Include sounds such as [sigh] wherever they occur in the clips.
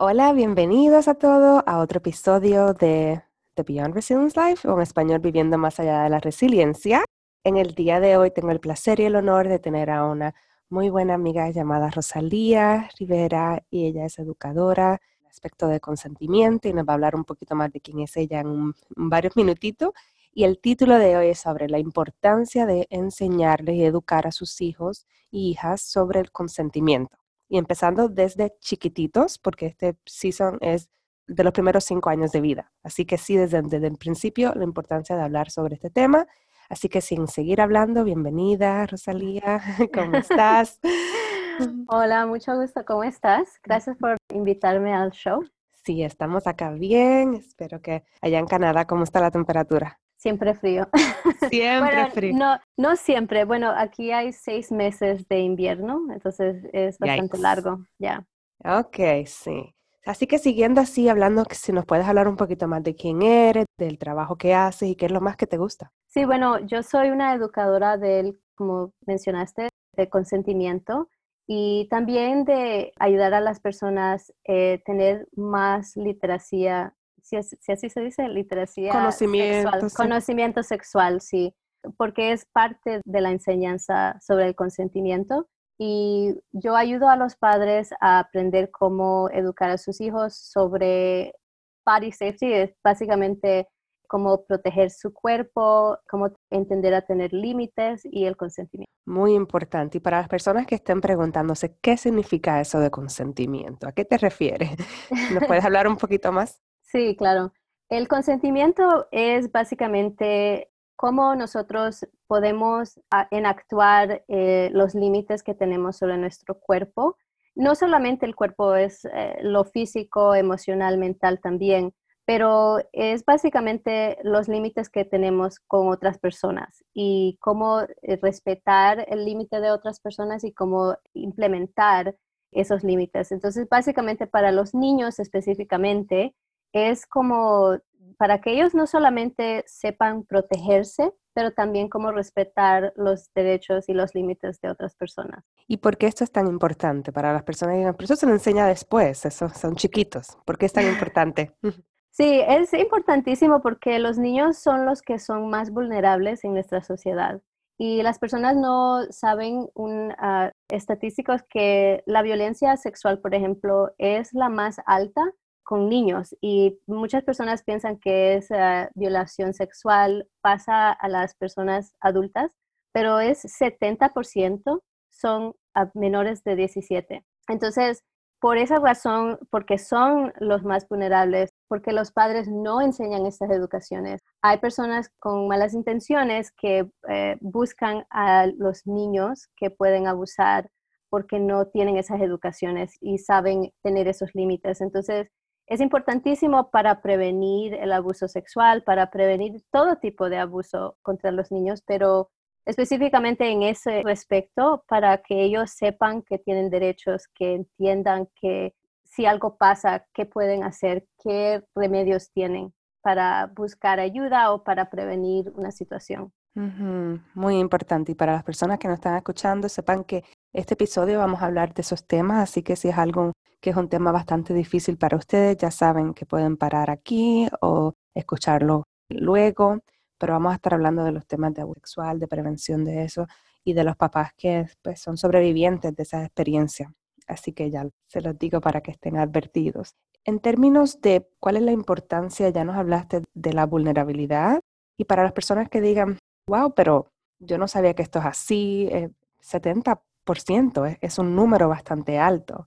Hola, bienvenidos a todos a otro episodio de The Beyond Resilience Life, o en español Viviendo más allá de la resiliencia. En el día de hoy tengo el placer y el honor de tener a una muy buena amiga llamada Rosalía Rivera y ella es educadora en aspecto de consentimiento y nos va a hablar un poquito más de quién es ella en, varios minutitos. Y el título de hoy es sobre la importancia de enseñarles y educar a sus hijos y hijas sobre el consentimiento. Y empezando desde chiquititos, porque este season es de los primeros cinco años de vida. Así que sí, desde, el principio, la importancia de hablar sobre este tema. Así que sin seguir hablando, bienvenida, Rosalía, [laughs] ¿cómo estás? [laughs] Hola, mucho gusto, ¿cómo estás? Gracias por invitarme al show. Sí, estamos acá bien. Espero que allá en Canadá, ¿cómo está la temperatura? Siempre frío. [laughs] Siempre frío. No, no siempre. Bueno, aquí hay seis meses de invierno, entonces es bastante largo, ya. Ok, sí. Así que siguiendo así, hablando, si nos puedes hablar un poquito más de quién eres, del trabajo que haces y qué es lo más que te gusta. Sí, bueno, yo soy una educadora del, como mencionaste, de consentimiento y también de ayudar a las personas a eh, tener más literacia, si, así se dice, literacia conocimiento, sexual, conocimiento sexual, sí, porque es parte de la enseñanza sobre el consentimiento y yo ayudo a los padres a aprender cómo educar a sus hijos sobre body safety, es básicamente cómo proteger su cuerpo, cómo entender a tener límites y el consentimiento. Muy importante. Y para las personas que estén preguntándose, ¿qué significa eso de consentimiento? ¿A qué te refieres? [laughs] ¿Nos puedes hablar un poquito más? Sí, claro. El consentimiento es básicamente cómo nosotros podemos enactuar eh, los límites que tenemos sobre nuestro cuerpo. No solamente el cuerpo es eh, lo físico, emocional, mental también, pero es básicamente los límites que tenemos con otras personas y cómo eh, respetar el límite de otras personas y cómo implementar esos límites. Entonces, básicamente para los niños específicamente, es como para que ellos no solamente sepan protegerse, pero también cómo respetar los derechos y los límites de otras personas. ¿Y por qué esto es tan importante para las personas pero eso se lo enseña después, eso, son chiquitos? ¿Por qué es tan importante? [laughs] Sí, es importantísimo porque los niños son los que son más vulnerables en nuestra sociedad. Y las personas no saben un, uh, estadísticos que la violencia sexual, por ejemplo, es la más alta con niños y muchas personas piensan que esa violación sexual pasa a las personas adultas, pero es 70% son menores de 17. Entonces, por esa razón, porque son los más vulnerables, porque los padres no enseñan estas educaciones. Hay personas con malas intenciones que eh, buscan a los niños que pueden abusar porque no tienen esas educaciones y saben tener esos límites. Entonces, es importantísimo para prevenir el abuso sexual, para prevenir todo tipo de abuso contra los niños, pero específicamente en ese respecto, para que ellos sepan que tienen derechos, que entiendan que si algo pasa, qué pueden hacer, qué remedios tienen para buscar ayuda o para prevenir una situación. Muy importante. Y para las personas que nos están escuchando, sepan que este episodio vamos a hablar de esos temas, así que si es algo que es un tema bastante difícil para ustedes, ya saben que pueden parar aquí o escucharlo luego, pero vamos a estar hablando de los temas de abuso de prevención de eso y de los papás que pues, son sobrevivientes de esa experiencia. Así que ya se los digo para que estén advertidos. En términos de cuál es la importancia, ya nos hablaste de la vulnerabilidad y para las personas que digan, wow, pero yo no sabía que esto es así, 70% eh, es, un número bastante alto.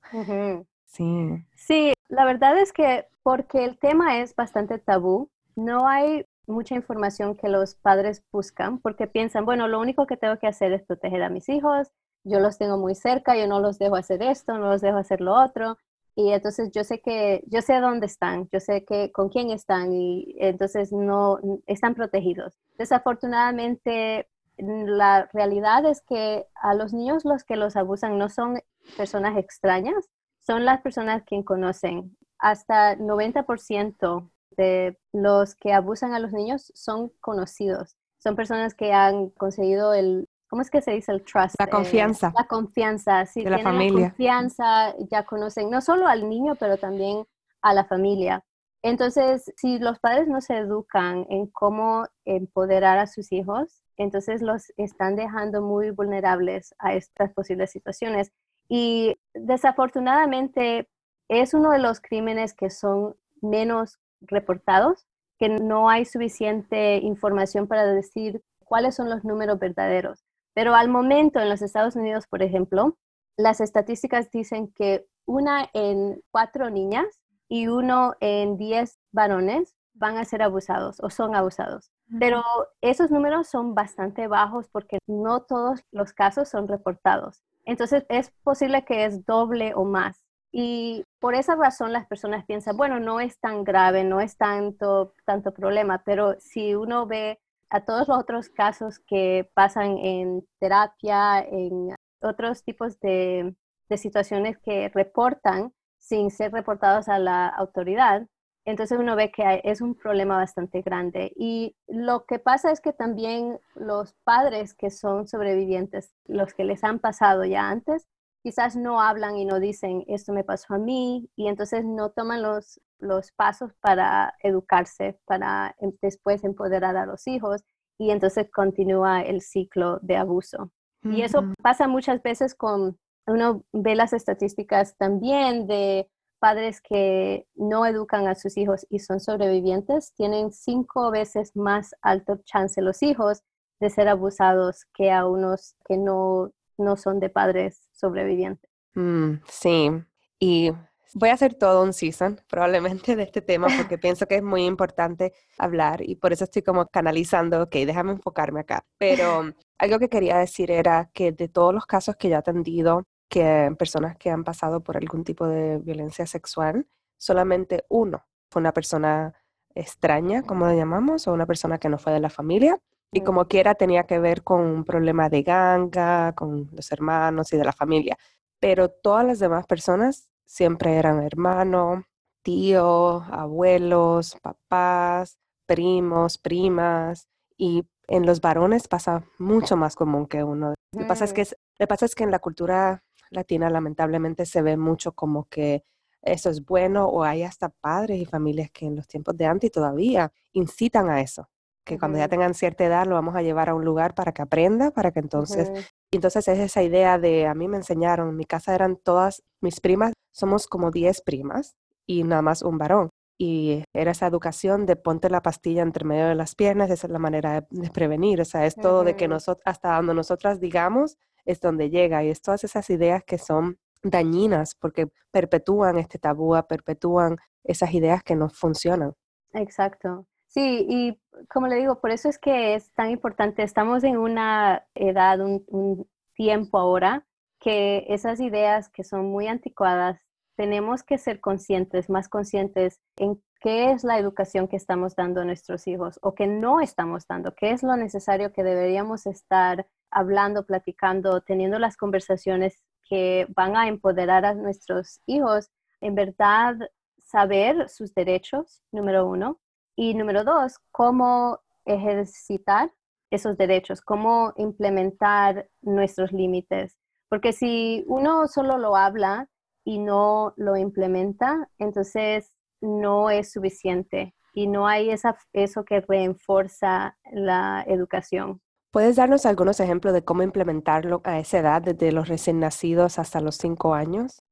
Sí. Sí, la verdad es que porque el tema es bastante tabú, no hay mucha información que los padres buscan porque piensan, bueno, lo único que tengo que hacer es proteger a mis hijos, yo los tengo muy cerca, yo no los dejo hacer esto, no los dejo hacer lo otro. Y entonces yo sé que, yo sé dónde están, yo sé que con quién están y entonces no están protegidos. Desafortunadamente, la realidad es que a los niños los que los abusan no son personas extrañas, son las personas que conocen. Hasta 90% de los que abusan a los niños son conocidos. Son personas que han conseguido el, ¿cómo es que se dice el trust? La confianza. la confianza, sí. De la familia. La confianza, ya conocen no solo al niño, pero también a la familia. Entonces, si los padres no se educan en cómo empoderar a sus hijos, entonces los están dejando muy vulnerables a estas posibles situaciones. Y desafortunadamente es uno de los crímenes que son menos reportados, que no hay suficiente información para decir cuáles son los números verdaderos. Pero al momento en los Estados Unidos, por ejemplo, las estadísticas dicen que una en cuatro niñas y uno en diez varones van a ser abusados o son abusados. Pero esos números son bastante bajos porque no todos los casos son reportados. Entonces es posible que es doble o más. Y por esa razón las personas piensan, bueno, no es tan grave, no es tanto, tanto problema, pero si uno ve a todos los otros casos que pasan en terapia, en otros tipos de, de situaciones que reportan sin ser reportados a la autoridad, entonces uno ve que es un problema bastante grande. Y lo que pasa es que también los padres que son sobrevivientes, los que les han pasado ya antes, quizás no hablan y no dicen, esto me pasó a mí, y entonces no toman los, los pasos para educarse, para em, después empoderar a los hijos, y entonces continúa el ciclo de abuso. Y eso pasa muchas veces con, uno ve las estadísticas también de padres que no educan a sus hijos y son sobrevivientes, tienen cinco veces más alto chance los hijos de ser abusados que a unos que no, no son de padres sobreviviente. Mm, sí, y voy a hacer todo un season probablemente de este tema porque [laughs] pienso que es muy importante hablar y por eso estoy como canalizando, ok, déjame enfocarme acá. Pero algo que quería decir era que de todos los casos que ya he atendido, que personas que han pasado por algún tipo de violencia sexual, solamente uno fue una persona extraña, como lo llamamos, o una persona que no fue de la familia. Y como quiera tenía que ver con un problema de ganga, con los hermanos y de la familia. Pero todas las demás personas siempre eran hermanos, tíos, abuelos, papás, primos, primas. Y en los varones pasa mucho más común que uno. Lo, pasa es mm. que, lo pasa es que en la cultura latina lamentablemente se ve mucho como que eso es bueno o hay hasta padres y familias que en los tiempos de antes todavía incitan a eso que cuando ya tengan cierta edad lo vamos a llevar a un lugar para que aprenda, para que entonces, entonces es esa idea de, a mí me enseñaron, en mi casa eran todas mis primas, somos como 10 primas y nada más un varón. Y era esa educación de ponte la pastilla entre medio de las piernas, esa es la manera de, prevenir, o sea, es todo de que nosotros, hasta donde nosotras digamos, es donde llega, y es todas esas ideas que son dañinas porque perpetúan este tabú, perpetúan esas ideas que no funcionan. Exacto. Sí, y como le digo, por eso es que es tan importante. Estamos en una edad, un, tiempo ahora, que esas ideas que son muy anticuadas, tenemos que ser conscientes, más conscientes en qué es la educación que estamos dando a nuestros hijos o que no estamos dando, qué es lo necesario que deberíamos estar hablando, platicando, teniendo las conversaciones que van a empoderar a nuestros hijos. En verdad, saber sus derechos, número uno, y número dos, cómo ejercitar esos derechos, cómo implementar nuestros límites. Porque si uno solo lo habla y no lo implementa, entonces no es suficiente y no hay esa, eso que reenforza la educación. ¿Puedes darnos algunos ejemplos de cómo implementarlo a esa edad, desde los recién nacidos hasta los cinco años?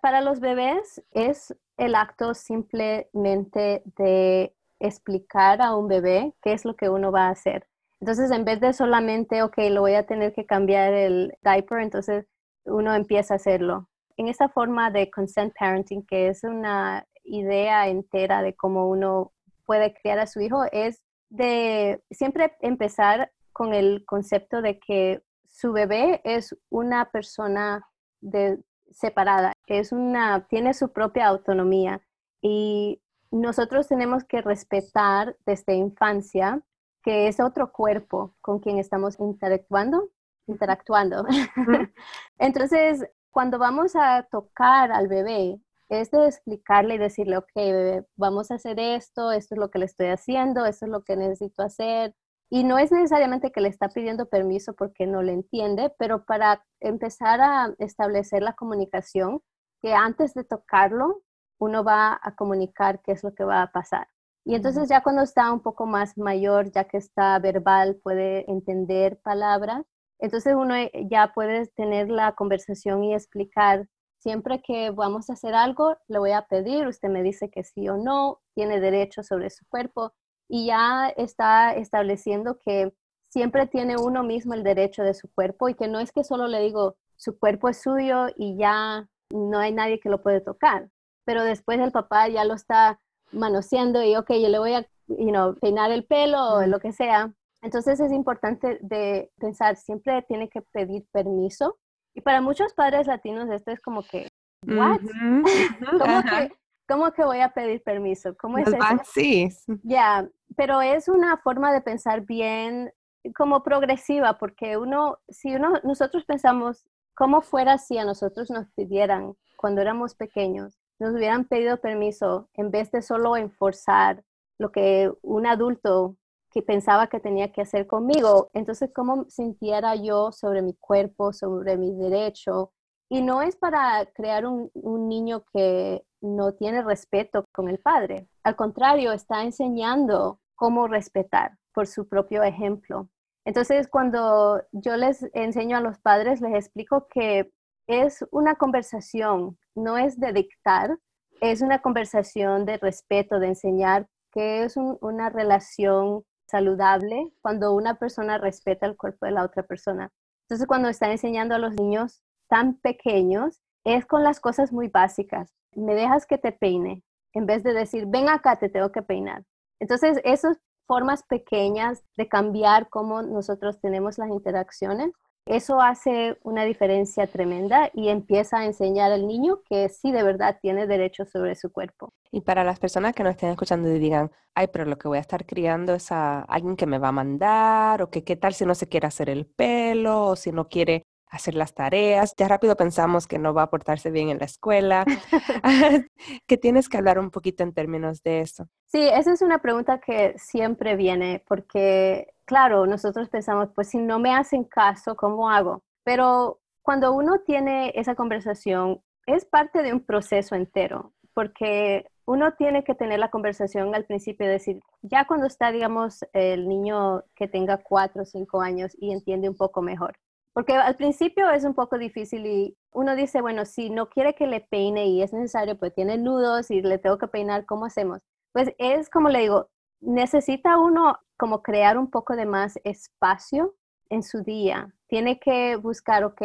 Para los bebés es el acto simplemente de explicar a un bebé qué es lo que uno va a hacer. Entonces, en vez de solamente, ok, lo voy a tener que cambiar el diaper, entonces uno empieza a hacerlo. En esta forma de consent parenting, que es una idea entera de cómo uno puede criar a su hijo, es de siempre empezar con el concepto de que su bebé es una persona de, separada, es una, tiene su propia autonomía. Y nosotros tenemos que respetar desde infancia que es otro cuerpo con quien estamos interactuando, interactuando. [laughs] Entonces, cuando vamos a tocar al bebé, es de explicarle y decirle, ok, bebé, vamos a hacer esto, esto es lo que le estoy haciendo, esto es lo que necesito hacer. Y no es necesariamente que le está pidiendo permiso porque no le entiende, pero para empezar a establecer la comunicación, que antes de tocarlo, uno va a comunicar qué es lo que va a pasar. Y entonces ya cuando está un poco más mayor, ya que está verbal, puede entender palabras, entonces uno ya puede tener la conversación y explicar, siempre que vamos a hacer algo, le voy a pedir, usted me dice que sí o no, tiene derecho sobre su cuerpo y ya está estableciendo que siempre tiene uno mismo el derecho de su cuerpo y que no es que solo le digo, su cuerpo es suyo y ya no hay nadie que lo puede tocar, pero después el papá ya lo está manoseando y, ok, yo le voy a you know, peinar el pelo o lo que sea. Entonces es importante de pensar, siempre tiene que pedir permiso. Y para muchos padres latinos esto es como que, ¿what? [laughs] ¿Cómo, que, voy a pedir permiso? ¿Cómo es eso? Sí. Ya, pero es una forma de pensar bien como progresiva, porque uno, si uno, nosotros pensamos, ¿cómo fuera si a nosotros nos pidieran cuando éramos pequeños? nos hubieran pedido permiso en vez de solo enforzar lo que un adulto pensaba que tenía que hacer conmigo. Entonces, ¿cómo sintiera yo sobre mi cuerpo, sobre mi derecho? Y no es para crear un niño que no tiene respeto con el padre. Al contrario, está enseñando cómo respetar por su propio ejemplo. Entonces, cuando yo les enseño a los padres, les explico que es una conversación, no es de dictar, es una conversación de respeto, de enseñar que es una relación saludable cuando una persona respeta el cuerpo de la otra persona. Entonces, cuando está enseñando a los niños tan pequeños, es con las cosas muy básicas. Me dejas que te peine, en vez de decir, ven acá, te tengo que peinar. Entonces, esas formas pequeñas de cambiar cómo nosotros tenemos las interacciones eso hace una diferencia tremenda y empieza a enseñar al niño que sí de verdad tiene derecho sobre su cuerpo. Y para las personas que no estén escuchando y digan, ay, pero lo que voy a estar criando es a alguien que me va a mandar, o que qué tal si no se quiere hacer el pelo, o si no quiere hacer las tareas, ya rápido pensamos que no va a portarse bien en la escuela, [laughs] [laughs] que tienes que hablar un poquito en términos de eso. Sí, esa es una pregunta que siempre viene porque, claro, nosotros pensamos, pues si no me hacen caso, ¿cómo hago? Pero cuando uno tiene esa conversación, es parte de un proceso entero, porque uno tiene que tener la conversación al principio, decir, ya cuando está, digamos, el niño que tenga cuatro o cinco años y entiende un poco mejor porque al principio es un poco difícil y uno dice, bueno, si no quiere que le peine y es necesario, pues tiene nudos y le tengo que peinar, ¿cómo hacemos? Pues es como le digo, necesita uno como crear un poco de más espacio en su día. Tiene que buscar, ok,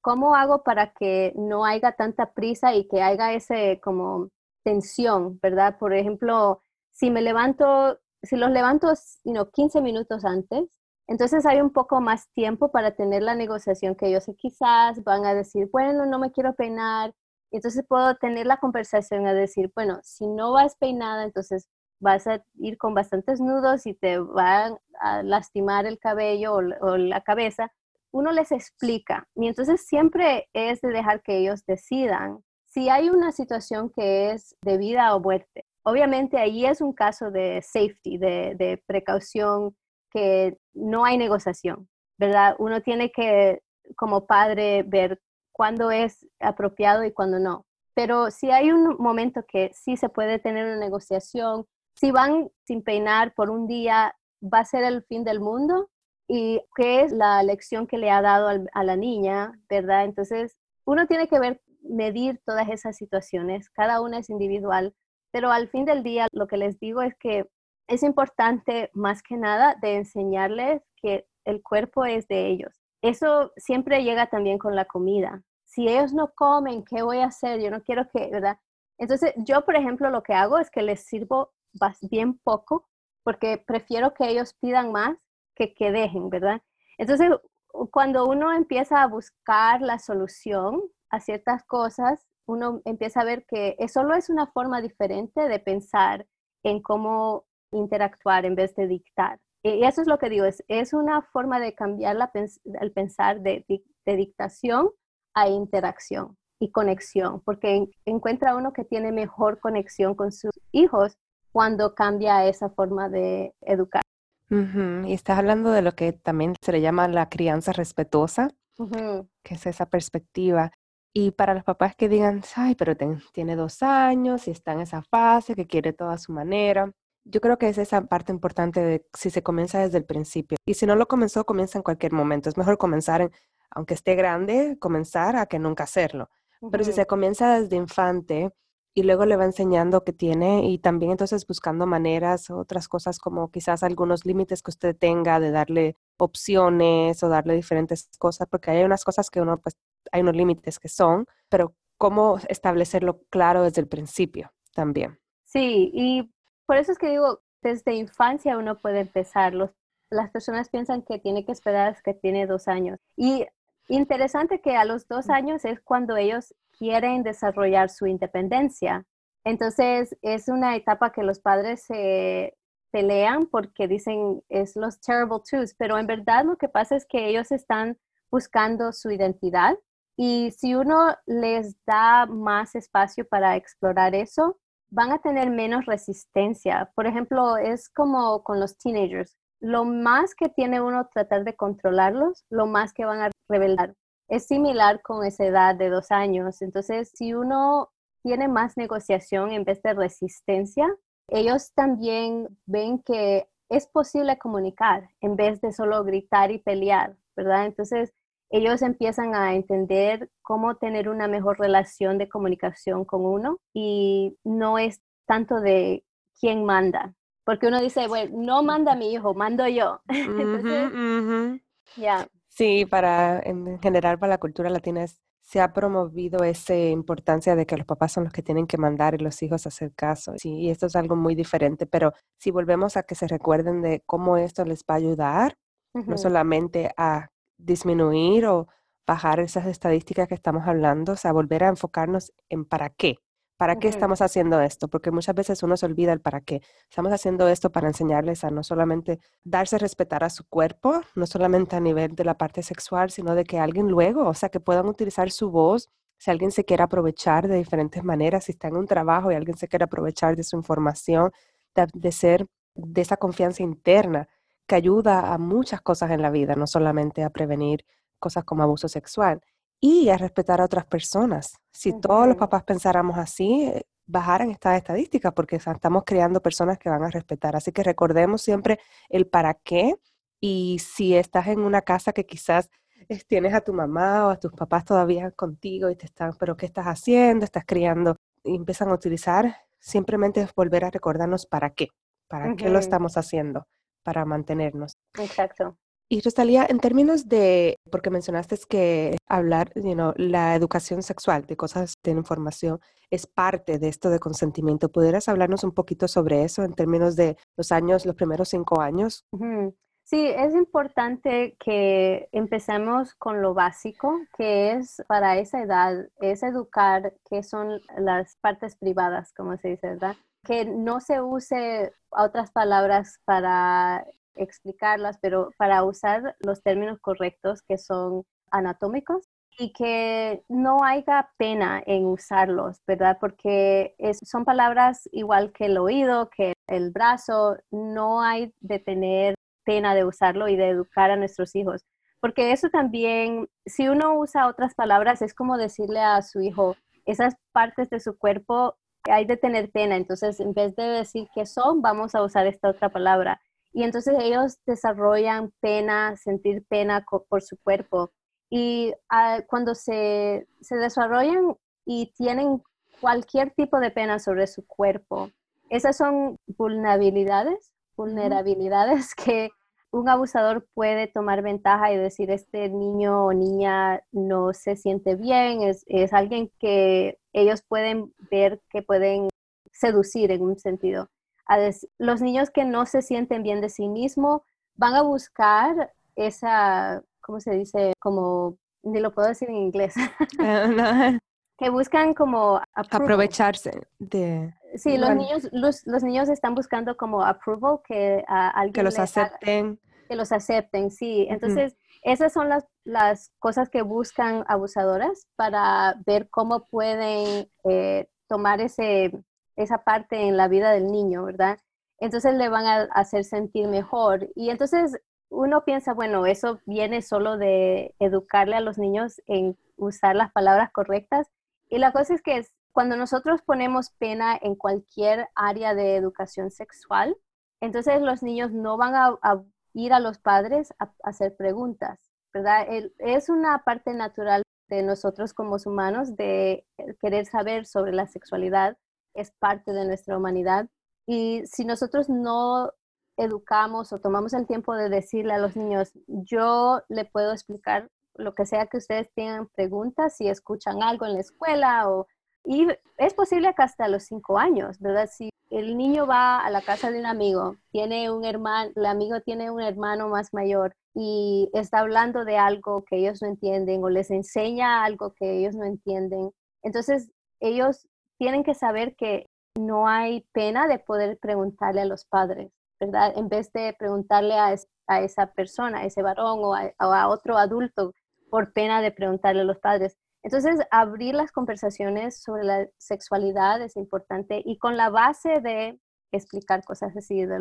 ¿cómo hago para que no haya tanta prisa y que haya ese como tensión, ¿verdad? Por ejemplo, si me levanto, si los levanto, you 15 minutos antes, entonces hay un poco más tiempo para tener la negociación que ellos quizás van a decir, bueno, no me quiero peinar. Entonces puedo tener la conversación a decir, bueno, si no vas peinada, entonces vas a ir con bastantes nudos y te van a lastimar el cabello o, la cabeza. Uno les explica y entonces siempre es de dejar que ellos decidan si hay una situación que es de vida o muerte. Obviamente ahí es un caso de safety, de, de precaución que no hay negociación, ¿verdad? Uno tiene que, como padre, ver cuándo es apropiado y cuándo no. Pero si hay un momento que sí se puede tener una negociación, si van sin peinar por un día, va a ser el fin del mundo y qué es la lección que le ha dado a la niña, ¿verdad? Entonces, uno tiene que ver, medir todas esas situaciones, cada una es individual, pero al fin del día lo que les digo es que es importante más que nada de enseñarles que el cuerpo es de ellos. Eso siempre llega también con la comida. Si ellos no comen, ¿qué voy a hacer? Yo no quiero que, ¿verdad? Entonces, yo, por ejemplo, lo que hago es que les sirvo bien poco porque prefiero que ellos pidan más que que dejen, ¿verdad? Entonces, cuando uno empieza a buscar la solución a ciertas cosas, uno empieza a ver que solo es una forma diferente de pensar en cómo interactuar en vez de dictar. Y eso es lo que digo, es, es una forma de cambiar el pensar de, de, dictación a interacción y conexión, porque encuentra uno que tiene mejor conexión con sus hijos cuando cambia esa forma de educar. Y estás hablando de lo que también se le llama la crianza respetuosa, que es esa perspectiva. Y para los papás que digan, ay, pero tiene dos años y está en esa fase, que quiere toda su manera. Yo creo que es esa parte importante de si se comienza desde el principio. Y si no lo comenzó, comienza en cualquier momento. Es mejor comenzar, aunque esté grande, comenzar a que nunca hacerlo. Pero si se comienza desde infante, y luego le va enseñando que tiene y también entonces buscando maneras, otras cosas como quizás algunos límites que usted tenga de darle opciones o darle diferentes cosas, porque hay unas cosas que uno, pues hay unos límites que son, pero cómo establecerlo claro desde el principio también. Sí, y por eso es que digo, desde infancia uno puede empezar. Los, las personas piensan que tiene que esperar hasta que tiene dos años. Y interesante que a los dos años es cuando ellos quieren desarrollar su independencia. Entonces, es una etapa que los padres se pelean porque dicen es los terrible twos, pero en verdad lo que pasa es que ellos están buscando su identidad y si uno les da más espacio para explorar eso, van a tener menos resistencia. Por ejemplo, es como con los teenagers. Lo más que tiene uno tratar de controlarlos, lo más que van a revelar es similar con esa edad de dos años. Entonces, si uno tiene más negociación en vez de resistencia, ellos también ven que es posible comunicar en vez de solo gritar y pelear, ¿verdad? Entonces, ellos empiezan a entender cómo tener una mejor relación de comunicación con uno y no es tanto de quién manda, porque uno dice, bueno, no manda mi hijo, mando yo. [laughs] Entonces, ya. Sí, para en general para la cultura latina se ha promovido esa importancia de que los papás son los que tienen que mandar y los hijos hacer caso. Sí, y esto es algo muy diferente, pero si volvemos a que se recuerden de cómo esto les va a ayudar, no solamente a disminuir o bajar esas estadísticas que estamos hablando, o sea, volver a enfocarnos en para qué, ¿Para qué estamos haciendo esto? Porque muchas veces uno se olvida el para qué. Estamos haciendo esto para enseñarles a no solamente darse a respetar a su cuerpo, no solamente a nivel de la parte sexual, sino de que alguien luego, o sea, que puedan utilizar su voz. Si alguien se quiere aprovechar de diferentes maneras, si está en un trabajo y alguien se quiere aprovechar de su información, de, de ser de esa confianza interna que ayuda a muchas cosas en la vida, no solamente a prevenir cosas como abuso sexual y a respetar a otras personas. Si todos los papás pensáramos así, eh, bajaran estas estadísticas porque estamos creando personas que van a respetar. Así que recordemos siempre el para qué y si estás en una casa que quizás tienes a tu mamá o a tus papás todavía contigo y te están, pero ¿qué estás haciendo? Estás criando y empiezan a utilizar, simplemente volver a recordarnos para qué, para qué lo estamos haciendo, para mantenernos. Exacto. Y Rosalía, en términos de, porque mencionaste que hablar, you know, la educación sexual, de cosas de información, es parte de esto de consentimiento. ¿Pudieras hablarnos un poquito sobre eso en términos de los años, los primeros cinco años? Sí, es importante que empecemos con lo básico, que es para esa edad, es educar qué son las partes privadas, como se dice, ¿verdad? Que no se use otras palabras para explicarlas, pero para usar los términos correctos que son anatómicos y que no haya pena en usarlos, ¿verdad? Porque son palabras igual que el oído, que el brazo, no hay de tener pena de usarlo y de educar a nuestros hijos. Porque eso también, si uno usa otras palabras, es como decirle a su hijo, esas partes de su cuerpo hay de tener pena. Entonces, en vez de decir que son, vamos a usar esta otra palabra. Y entonces ellos desarrollan pena, sentir pena por su cuerpo. Y ah, cuando se, se desarrollan y tienen cualquier tipo de pena sobre su cuerpo, esas son vulnerabilidades, vulnerabilidades [laughs] que un abusador puede tomar ventaja y decir, este niño o niña no se siente bien, es, es, alguien que ellos pueden ver que pueden seducir en un sentido los niños que no se sienten bien de sí mismos van a buscar esa ¿cómo se dice? Como, ni lo puedo decir en inglés. [laughs] Ah, [laughs] que buscan como aprovecharse de sí los niños los, los, niños están buscando como approval que a alguien que los acepten. que los acepten sí. Entonces esas son las, las cosas que buscan abusadoras para ver cómo pueden eh, tomar ese esa parte en la vida del niño verdad entonces le van a hacer sentir mejor y entonces uno piensa, bueno, eso viene solo de educarle a los niños en usar las palabras correctas. Y la cosa es que cuando nosotros ponemos pena en cualquier área de educación sexual, entonces los niños no van a, ir a los padres a, hacer preguntas, ¿verdad? es una parte natural de nosotros como humanos de querer saber sobre la sexualidad, es parte de nuestra humanidad. Y si nosotros no educamos o tomamos el tiempo de decirle a los niños, yo le puedo explicar lo que sea que ustedes tengan preguntas, si escuchan algo en la escuela o... Y es posible que hasta los cinco años, ¿verdad? Si el niño va a la casa de un amigo, tiene un hermano, el amigo tiene un hermano más mayor y está hablando de algo que ellos no entienden o les enseña algo que ellos no entienden, entonces ellos tienen que saber que no hay pena de poder preguntarle a los padres. ¿verdad? En vez de preguntarle a, esa persona, a ese varón o a, otro adulto por pena de preguntarle a los padres. Entonces, abrir las conversaciones sobre la sexualidad es importante y con la base de explicar cosas así de,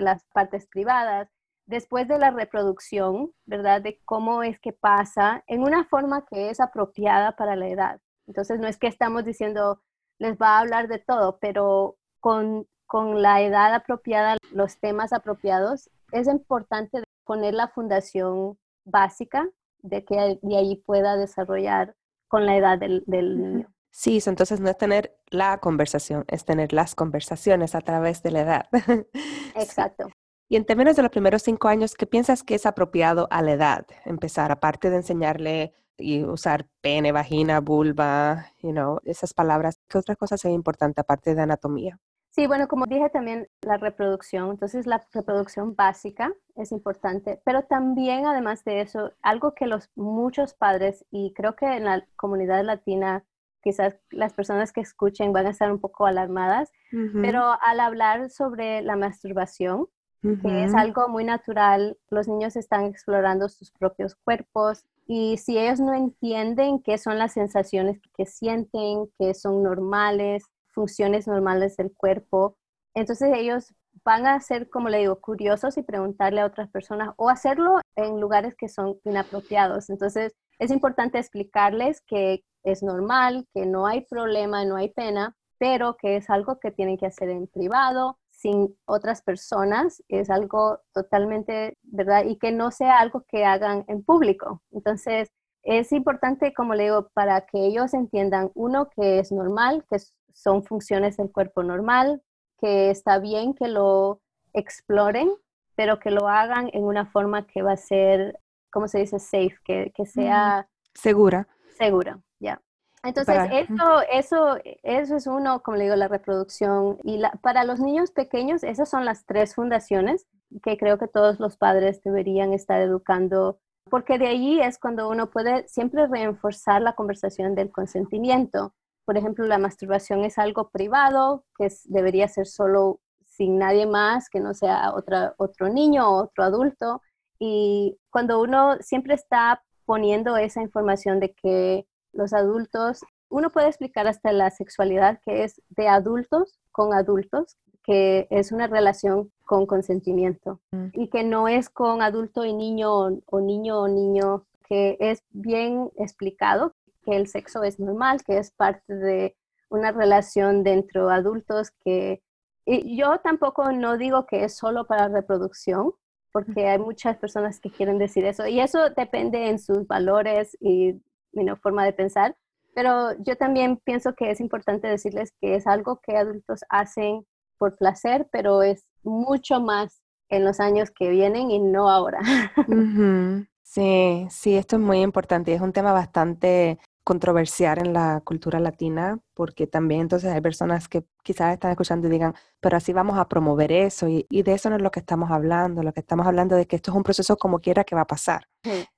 las partes privadas, después de la reproducción, ¿verdad? De cómo es que pasa en una forma que es apropiada para la edad. Entonces, no es que estamos diciendo, les va a hablar de todo, pero con con la edad apropiada, los temas apropiados, es importante poner la fundación básica de que de ahí pueda desarrollar con la edad del, niño. Sí, entonces no es tener la conversación, es tener las conversaciones a través de la edad. [laughs] Exacto. Y en términos de los primeros cinco años, ¿qué piensas que es apropiado a la edad? Empezar, aparte de enseñarle y usar pene, vagina, vulva, you know, esas palabras, ¿qué otras cosas es importante aparte de anatomía? Sí, bueno, como dije también la reproducción, entonces la reproducción básica es importante, pero también además de eso, algo que los muchos padres y creo que en la comunidad latina quizás las personas que escuchen van a estar un poco alarmadas, pero al hablar sobre la masturbación, que es algo muy natural, los niños están explorando sus propios cuerpos y si ellos no entienden qué son las sensaciones que sienten, que son normales, funciones normales del cuerpo. Entonces ellos van a ser, como le digo, curiosos y preguntarle a otras personas o hacerlo en lugares que son inapropiados. Entonces es importante explicarles que es normal, que no hay problema, no hay pena, pero que es algo que tienen que hacer en privado, sin otras personas, es algo totalmente, ¿verdad? Y que no sea algo que hagan en público. Entonces, es importante, como le digo, para que ellos entiendan, uno, que es normal, que son funciones del cuerpo normal, que está bien que lo exploren, pero que lo hagan en una forma que va a ser, ¿cómo se dice? Safe, que, sea... Segura. Segura, ya. Entonces, eso, eso, eso es uno, como le digo, la reproducción. Y la, para los niños pequeños, esas son las tres fundaciones que creo que todos los padres deberían estar educando porque de ahí es cuando uno puede siempre reforzar la conversación del consentimiento. Por ejemplo, la masturbación es algo privado, que debería ser solo sin nadie más, que no sea otra, otro niño o otro adulto. Y cuando uno siempre está poniendo esa información de que los adultos, uno puede explicar hasta la sexualidad que es de adultos con adultos, que es una relación con consentimiento mm. y que no es con adulto y niño o, niño o niño, que es bien explicado que el sexo es normal, que es parte de una relación dentro de adultos que y yo tampoco no digo que es solo para reproducción, porque hay muchas personas que quieren decir eso y eso depende en sus valores y mi forma de pensar, pero yo también pienso que es importante decirles que es algo que adultos hacen por placer, pero es mucho más en los años que vienen y no ahora. [laughs] Sí, sí, esto es muy importante y es un tema bastante controversial en la cultura latina, porque también entonces hay personas que quizás están escuchando y digan, pero así vamos a promover eso, y, de eso no es lo que estamos hablando, lo que estamos hablando de que esto es un proceso como quiera que va a pasar.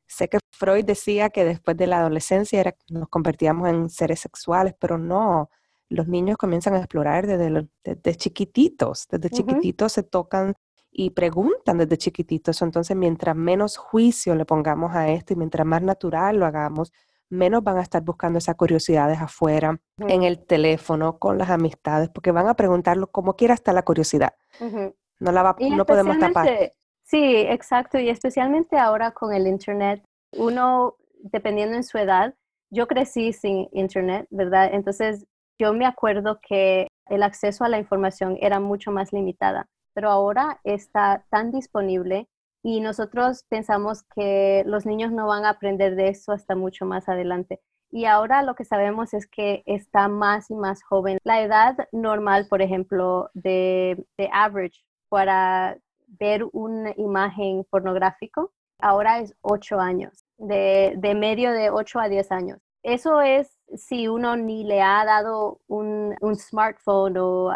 Sé que Freud decía que después de la adolescencia era, nos convertíamos en seres sexuales, pero no, los niños comienzan a explorar desde, desde chiquititos, desde chiquititos se tocan y preguntan desde chiquititos, entonces mientras menos juicio le pongamos a esto y mientras más natural lo hagamos, menos van a estar buscando esas curiosidades afuera, en el teléfono, con las amistades, porque van a preguntarlo como quiera hasta la curiosidad. No la va, no podemos tapar. Sí, exacto, y especialmente ahora con el internet, uno dependiendo en su edad, yo crecí sin internet, ¿verdad? Entonces yo me acuerdo que el acceso a la información era mucho más limitada, pero ahora está tan disponible y nosotros pensamos que los niños no van a aprender de eso hasta mucho más adelante. Y ahora lo que sabemos es que está más y más joven. La edad normal, por ejemplo, de, de average para ver una imagen pornográfico, ahora es 8 años, de, medio de 8 a 10 años. Eso es si uno ni le ha dado un, un smartphone o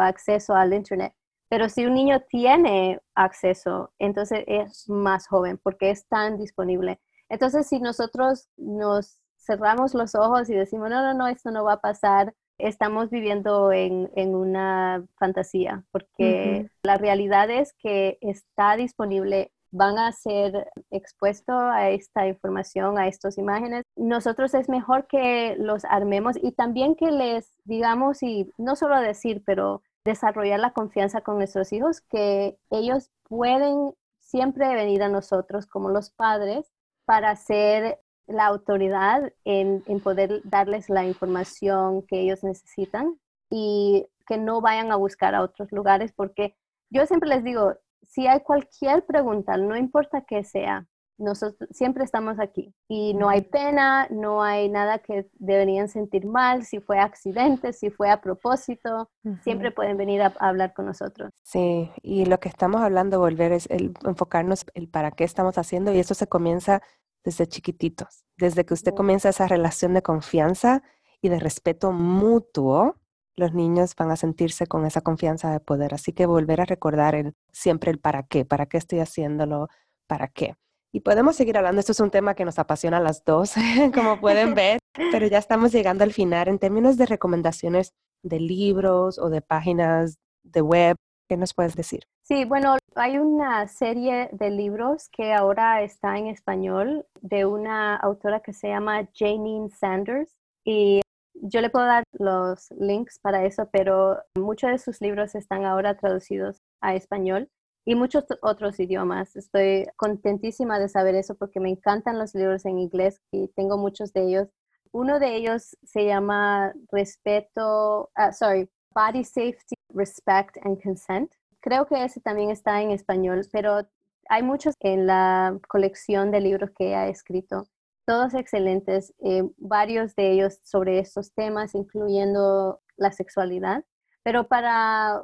acceso al Internet. Pero si un niño tiene acceso, entonces es más joven porque es tan disponible. Entonces, si nosotros nos cerramos los ojos y decimos, no, no, no, esto no va a pasar, estamos viviendo en, una fantasía, porque la realidad es que está disponible, van a ser expuestos a esta información, a estas imágenes. Nosotros es mejor que los armemos y también que les digamos, y no solo decir, pero desarrollar la confianza con nuestros hijos, que ellos pueden siempre venir a nosotros como los padres para ser la autoridad en, poder darles la información que ellos necesitan y que no vayan a buscar a otros lugares, porque yo siempre les digo, si hay cualquier pregunta, no importa qué sea, nosotros siempre estamos aquí y no hay pena, no hay nada que deberían sentir mal, si fue accidente, si fue a propósito, siempre pueden venir a, hablar con nosotros. Sí, y lo que estamos hablando, volver, es el enfocarnos el para qué estamos haciendo y eso se comienza desde chiquititos, desde que usted comienza esa relación de confianza y de respeto mutuo, los niños van a sentirse con esa confianza de poder. Así que volver a recordar el, siempre el para qué, para qué estoy haciéndolo, para qué. Y podemos seguir hablando, esto es un tema que nos apasiona a las dos, [laughs] como pueden ver, pero ya estamos llegando al final en términos de recomendaciones de libros o de páginas de web. ¿Qué nos puedes decir? Sí, bueno, hay una serie de libros que ahora está en español de una autora que se llama Janine Sanders y yo le puedo dar los links para eso, pero muchos de sus libros están ahora traducidos a español y muchos otros idiomas. Estoy contentísima de saber eso porque me encantan los libros en inglés y tengo muchos de ellos. Uno de ellos se llama Respeto, uh, sorry, Body Safety, Respect and Consent. Creo que ese también está en español, pero hay muchos en la colección de libros que ha escrito, todos excelentes, eh, varios de ellos sobre estos temas, incluyendo la sexualidad. Pero para,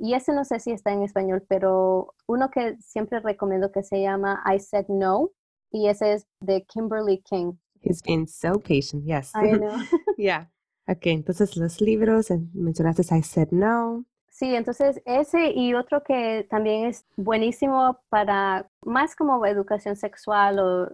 y ese no sé si está en español, pero uno que siempre recomiendo que se llama I Said No, y ese es de Kimberly King. He's been so patient, yes. I know. [laughs] yeah. Ok, entonces los libros, mencionaste I Said No. Sí, entonces ese y otro que también es buenísimo para más como educación sexual o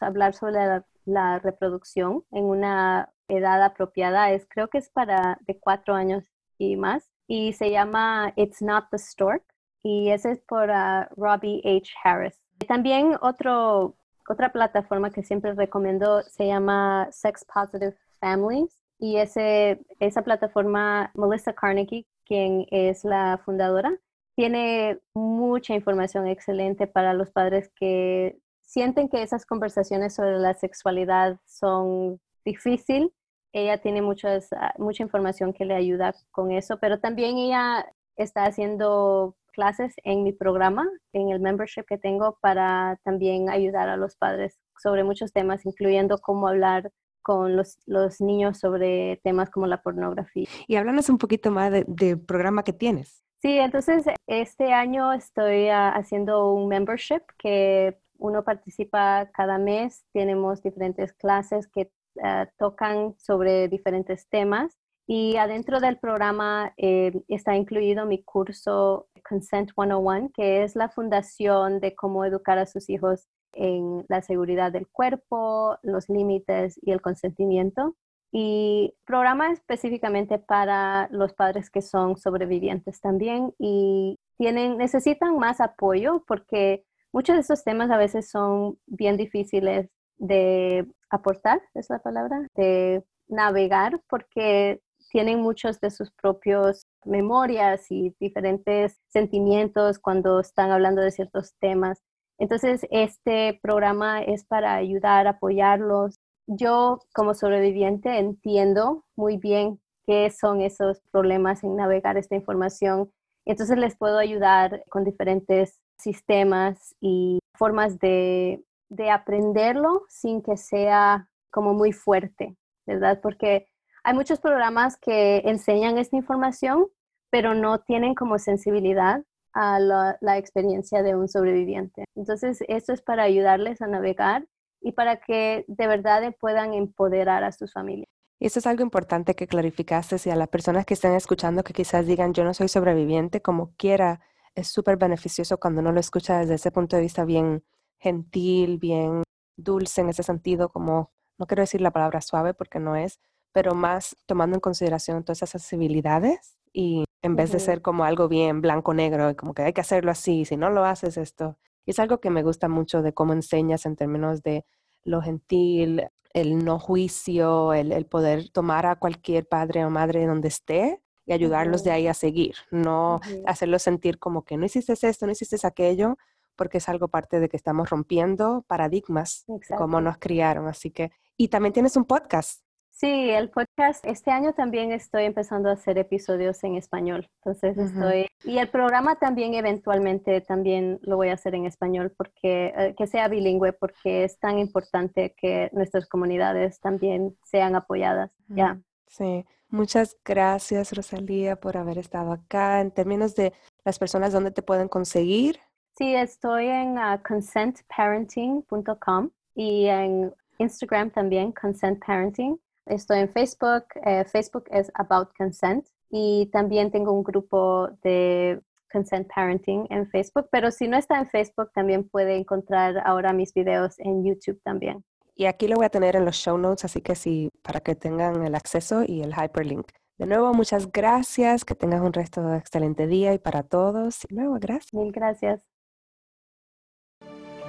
hablar sobre la, la, reproducción en una edad apropiada es creo que es para de cuatro años y más. Y se llama It's Not the Stork. Y ese es por uh, Robbie H. Harris. También otro, otra plataforma que siempre recomiendo se llama Sex Positive Families. Y ese, esa plataforma, Melissa Carnegie, quien es la fundadora, tiene mucha información excelente para los padres que sienten que esas conversaciones sobre la sexualidad son difíciles ella tiene muchas, ah, mucha información que le ayuda con eso, pero también ella está haciendo clases en mi programa, en el membership que tengo, para también ayudar a los padres sobre muchos temas, incluyendo cómo hablar con los, los niños sobre temas como la pornografía. Y háblanos un poquito más del programa que tienes. Sí, entonces este año estoy ah, haciendo un membership que uno participa cada mes, tenemos diferentes clases que eh, tocan sobre diferentes temas y adentro del programa eh, está incluido mi curso Consent 101, que es la fundación de cómo educar a sus hijos en la seguridad del cuerpo, los límites y el consentimiento. Y programa específicamente para los padres que son sobrevivientes también y tienen, necesitan más apoyo porque muchos de estos temas a veces son bien difíciles de aportar, es la palabra, de navegar porque tienen muchos de sus propios memorias y diferentes sentimientos cuando están hablando de ciertos temas. Entonces, este programa es para ayudar, apoyarlos. Yo como sobreviviente entiendo muy bien qué son esos problemas en navegar esta información. Entonces les puedo ayudar con diferentes sistemas y formas de, de aprenderlo sin que sea como muy fuerte, ¿verdad? Porque hay muchos programas que enseñan esta información, pero no tienen como sensibilidad a la, experiencia de un sobreviviente. Entonces, esto es para ayudarles a navegar y para que de verdad puedan empoderar a sus familias. Eso es algo importante que clarificaste y a las personas que están escuchando que quizás digan yo no soy sobreviviente, como quiera, es súper beneficioso cuando uno lo escucha desde ese punto de vista bien gentil, bien dulce en ese sentido, como no quiero decir la palabra suave porque no es, pero más tomando en consideración todas esas sensibilidades y en vez de ser como algo bien blanco-negro, como que hay que hacerlo así, si no lo haces esto. Y es algo que me gusta mucho de cómo enseñas en términos de lo gentil, el no juicio, el, poder tomar a cualquier padre o madre donde esté y ayudarlos de ahí a seguir, no hacerlos sentir como que no hiciste esto, no hiciste aquello, porque es algo parte de que estamos rompiendo paradigmas, como nos criaron. Así que, y también tienes un podcast. Sí, el podcast, este año también estoy empezando a hacer episodios en español, entonces estoy, y el programa también eventualmente también lo voy a hacer en español, porque eh, que sea bilingüe, porque es tan importante que nuestras comunidades también sean apoyadas, ya. Sí, muchas gracias Rosalía por haber estado acá. En términos de las personas, ¿dónde te pueden conseguir? Sí, estoy en uh, consentparenting.com y en Instagram también, Consent Parenting. Estoy en Facebook. Eh, Facebook es About Consent y también tengo un grupo de Consent Parenting en Facebook, pero si no está en Facebook, también puede encontrar ahora mis videos en YouTube también. Y aquí lo voy a tener en los show notes, así que sí, para que tengan el acceso y el hyperlink. De nuevo, muchas gracias, que tengas un resto de excelente día y para todos. Y luego, gracias. Mil gracias.